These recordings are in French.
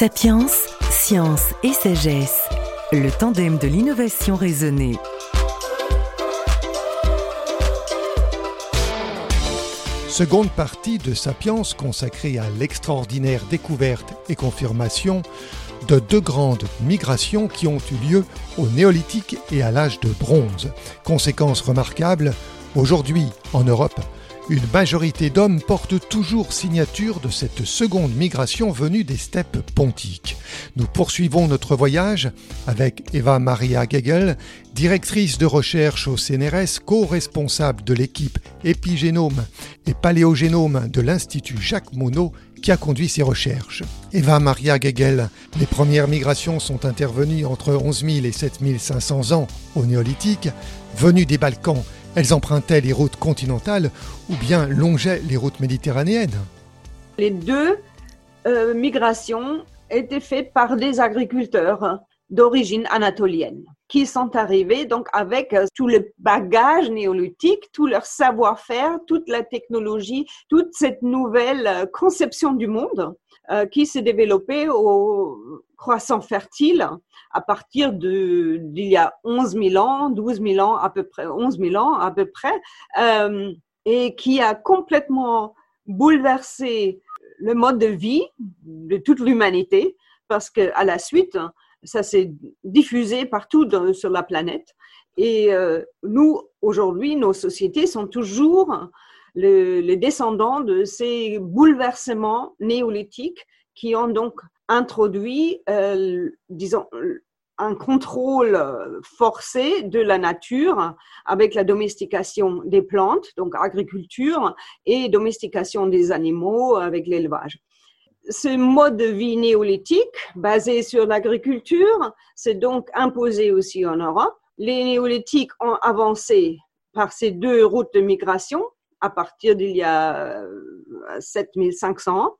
Sapiens, science et sagesse, le tandem de l'innovation raisonnée. Seconde partie de Sapiens consacrée à l'extraordinaire découverte et confirmation de deux grandes migrations qui ont eu lieu au néolithique et à l'âge de bronze. Conséquence remarquable, aujourd'hui en Europe, une majorité d'hommes portent toujours signature de cette seconde migration venue des steppes pontiques. Nous poursuivons notre voyage avec Eva Maria Gegel, directrice de recherche au CNRS, co-responsable de l'équipe épigénome et paléogénome de l'Institut Jacques Monod qui a conduit ces recherches. Eva Maria Gegel, les premières migrations sont intervenues entre 11 000 et 7 500 ans au néolithique, venues des Balkans elles empruntaient les routes continentales ou bien longeaient les routes méditerranéennes. Les deux euh, migrations étaient faites par des agriculteurs d'origine anatolienne qui sont arrivés donc avec euh, tout le bagage néolithique, tout leur savoir-faire, toute la technologie, toute cette nouvelle euh, conception du monde qui s'est développée au croissant fertile à partir d'il y a 11 000 ans, 12 000 ans à peu près, 11 000 ans à peu près, euh, et qui a complètement bouleversé le mode de vie de toute l'humanité, parce que à la suite, ça s'est diffusé partout sur la planète. Et euh, nous, aujourd'hui, nos sociétés sont toujours les descendants de ces bouleversements néolithiques qui ont donc introduit, euh, disons, un contrôle forcé de la nature avec la domestication des plantes, donc agriculture, et domestication des animaux avec l'élevage. Ce mode de vie néolithique, basé sur l'agriculture, s'est donc imposé aussi en Europe. Les néolithiques ont avancé par ces deux routes de migration à partir d'il y a 7500 euh, ans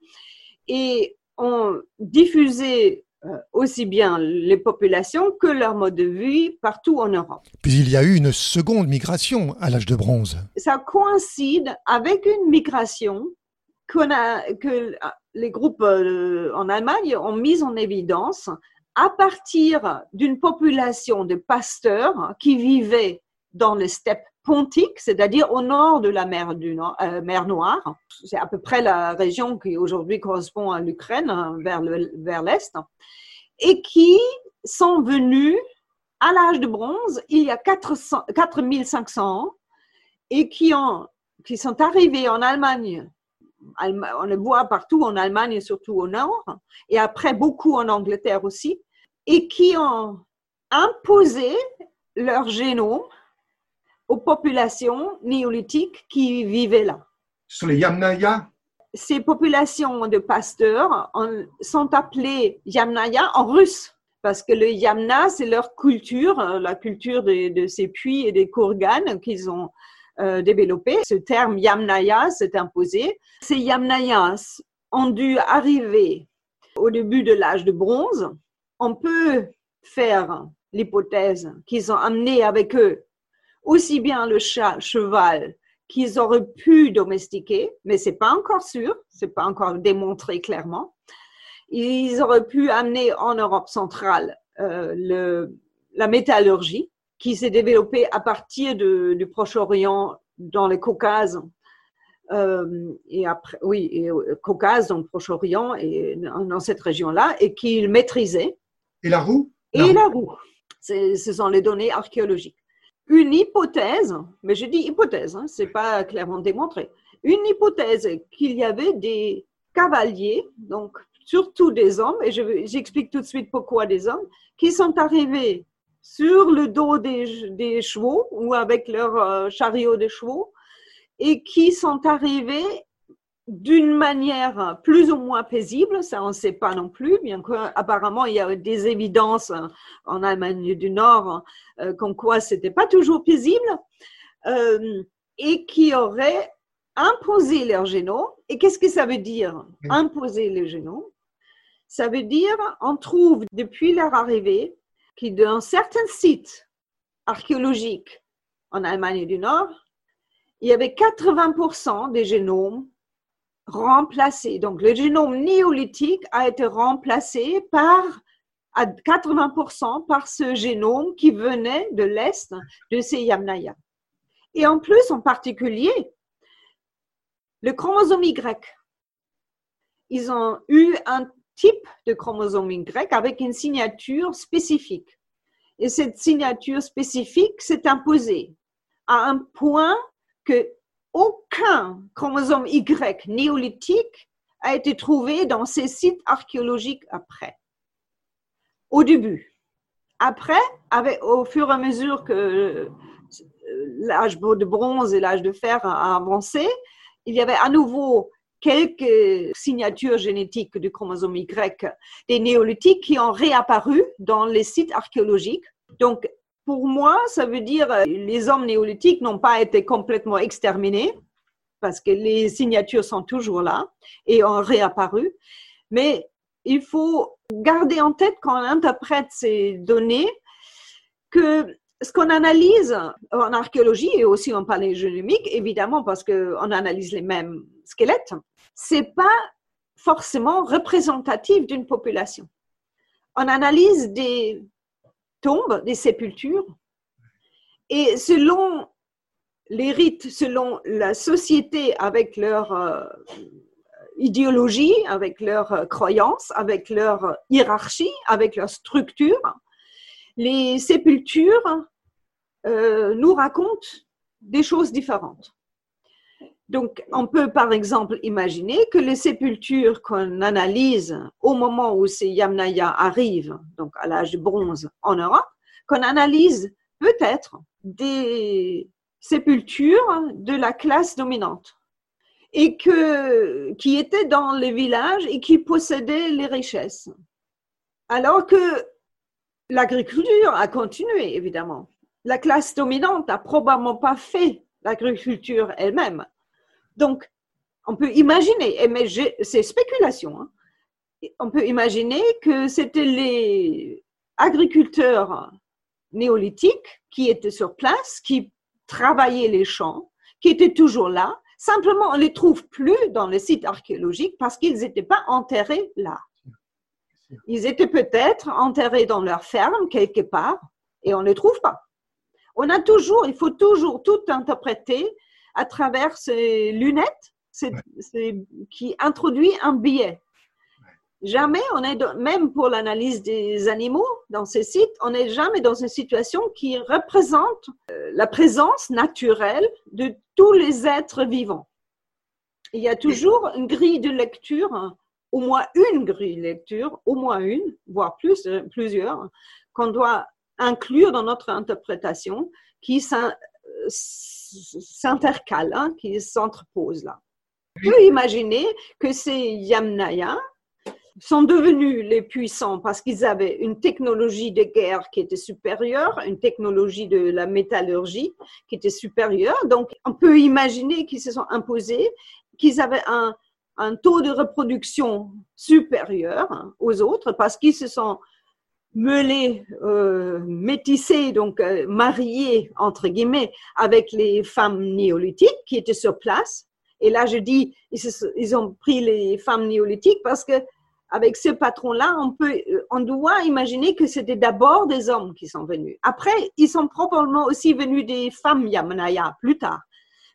et ont diffusé euh, aussi bien les populations que leur mode de vie partout en Europe. Puis il y a eu une seconde migration à l'âge de bronze. Ça coïncide avec une migration a, que les groupes euh, en Allemagne ont mise en évidence à partir d'une population de pasteurs qui vivaient dans les steppes pontique, c'est-à-dire au nord de la euh, mer Noire. C'est à peu près la région qui aujourd'hui correspond à l'Ukraine, hein, vers, vers l'est, et qui sont venus à l'âge de bronze, il y a 400, 4500 ans, et qui, ont, qui sont arrivés en Allemagne. On le voit partout en Allemagne, surtout au nord, et après beaucoup en Angleterre aussi, et qui ont imposé leur génome aux populations néolithiques qui vivaient là. Sur les Yamnaya Ces populations de pasteurs sont appelées Yamnaya en russe, parce que le Yamna, c'est leur culture, euh, la culture de, ces puits et des kourganes qu'ils ont euh, développé. Ce terme Yamnaya s'est imposé. Ces Yamnayas ont dû arriver au début de l'âge de bronze. On peut faire l'hypothèse qu'ils ont amené avec eux aussi bien le chat, cheval qu'ils auraient pu domestiquer, mais c'est pas encore sûr, c'est pas encore démontré clairement. Ils auraient pu amener en Europe centrale euh, le, la métallurgie, qui s'est développée à partir du Proche-Orient dans le Caucase. Euh, et après, oui, et au Caucase, dans le Proche-Orient et dans cette région-là, et qu'ils maîtrisaient. Et la roue? Et la roue. Ce sont les données archéologiques une hypothèse, mais je dis hypothèse, hein, c'est pas clairement démontré, une hypothèse qu'il y avait des cavaliers, donc surtout des hommes, et j'explique tout de suite pourquoi des hommes, qui sont arrivés sur le dos des, chevaux ou avec leur euh, chariot de chevaux et qui sont arrivés d'une manière plus ou moins paisible, ça on ne sait pas non plus, bien qu'apparemment il y a des évidences en Allemagne du Nord euh, comme quoi c'était pas toujours paisible, euh, et qui auraient imposé leur génome. Et qu'est-ce que ça veut dire, imposer le génome Ça veut dire, on trouve depuis leur arrivée, que dans certains sites archéologiques en Allemagne du Nord, il y avait 80% des génomes remplacé. Donc, le génome néolithique a été remplacé par à 80% par ce génome qui venait de l'Est de ces Yamnaya. Et en plus, en particulier, le chromosome Y. Ils ont eu un type de chromosome Y avec une signature spécifique. Et cette signature spécifique s'est imposée à un point que aucun chromosome Y néolithique a été trouvé dans ces sites archéologiques après. Au début. Après, au fur et à mesure que l'âge de bronze et l'âge de fer a avancé, il y avait à nouveau quelques signatures génétiques du chromosome Y des néolithiques qui ont réapparu dans les sites archéologiques. Donc, pour moi, ça veut dire que les hommes néolithiques n'ont pas été complètement exterminés parce que les signatures sont toujours là et ont réapparu. Mais il faut garder en tête quand on interprète ces données que ce qu'on analyse en archéologie et aussi en paléogénomique, évidemment parce qu'on analyse les mêmes squelettes, c'est pas forcément représentatif d'une population. On analyse des tombes, des sépultures, et selon les rites, selon la société avec leur euh, idéologie, avec leurs croyances, avec leur hiérarchie, avec leur structure, les sépultures euh, nous racontent des choses différentes. Donc, on peut par exemple imaginer que les sépultures qu'on analyse au moment où ces Yamnaya arrivent, donc à l'âge de bronze en Europe, qu'on analyse peut-être des sépultures de la classe dominante et qui étaient dans les villages et qui possédaient les richesses. Alors que l'agriculture a continué, évidemment la classe dominante n'a probablement pas fait l'agriculture elle-même. Donc, on peut imaginer, mais c'est spéculation, hein. on peut imaginer que c'était les agriculteurs néolithiques qui étaient sur place, qui travaillaient les champs, qui étaient toujours là. Simplement, on ne les trouve plus dans les sites archéologiques parce qu'ils n'étaient pas enterrés là. Ils étaient peut-être enterrés dans leur ferme quelque part et on ne les trouve pas. On a toujours, il faut toujours tout interpréter à travers ces lunettes qui introduit un biais. Jamais on est, même pour l'analyse des animaux dans ces sites, on n'est jamais dans une situation qui représente euh, la présence naturelle de tous les êtres vivants. Il y a toujours une grille de lecture, au moins une grille de lecture, au moins une, voire plus, euh, plusieurs, qu'on doit inclure dans notre interprétation qui s'intercalent, hein, qui s'entreposent là. On peut imaginer que ces Yamnaya sont devenus les puissants parce qu'ils avaient une technologie de guerre qui était supérieure, une technologie de la métallurgie qui était supérieure. Donc, on peut imaginer qu'ils se sont imposés, qu'ils avaient un, un, taux de reproduction supérieur aux autres parce qu'ils se sont mêlés, euh, donc euh, entre guillemets, avec les femmes néolithiques qui étaient sur place. Et là, je dis, ils, ont pris les femmes néolithiques parce que avec ce patron-là, on peut, euh, on doit imaginer que c'était d'abord des hommes qui sont venus. Après, ils sont probablement aussi venus des femmes Yamanaya plus tard.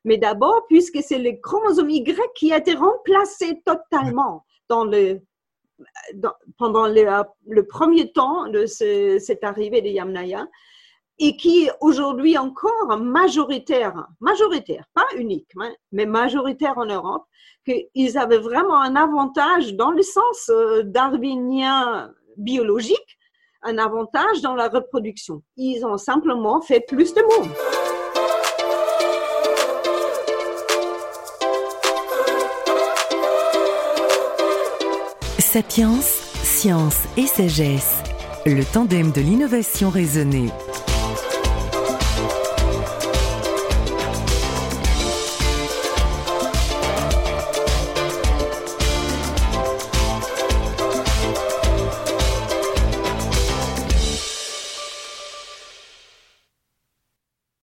Mais d'abord, puisque c'est le chromosome Y qui a été remplacé totalement dans le pendant le, premier temps de cette arrivée des Yamnaya et qui aujourd'hui encore majoritaire, majoritaire, pas unique, hein, mais majoritaire en Europe, qu'ils avaient vraiment un avantage dans le sens euh, darwinien biologique, un avantage dans la reproduction. Ils ont simplement fait plus de monde. Sapiens, science et sagesse, le tandem de l'innovation raisonnée.